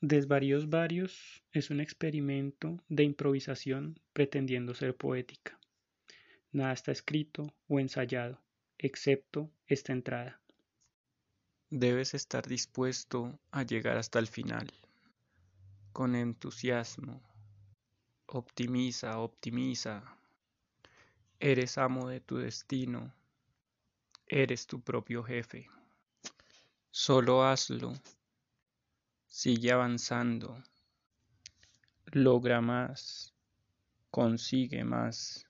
Desvaríos Varios es un experimento de improvisación pretendiendo ser poética. Nada está escrito o ensayado, excepto esta entrada. Debes estar dispuesto a llegar hasta el final. Con entusiasmo. Optimiza, optimiza. Eres amo de tu destino. Eres tu propio jefe. Solo hazlo. Sigue avanzando. Logra más. Consigue más.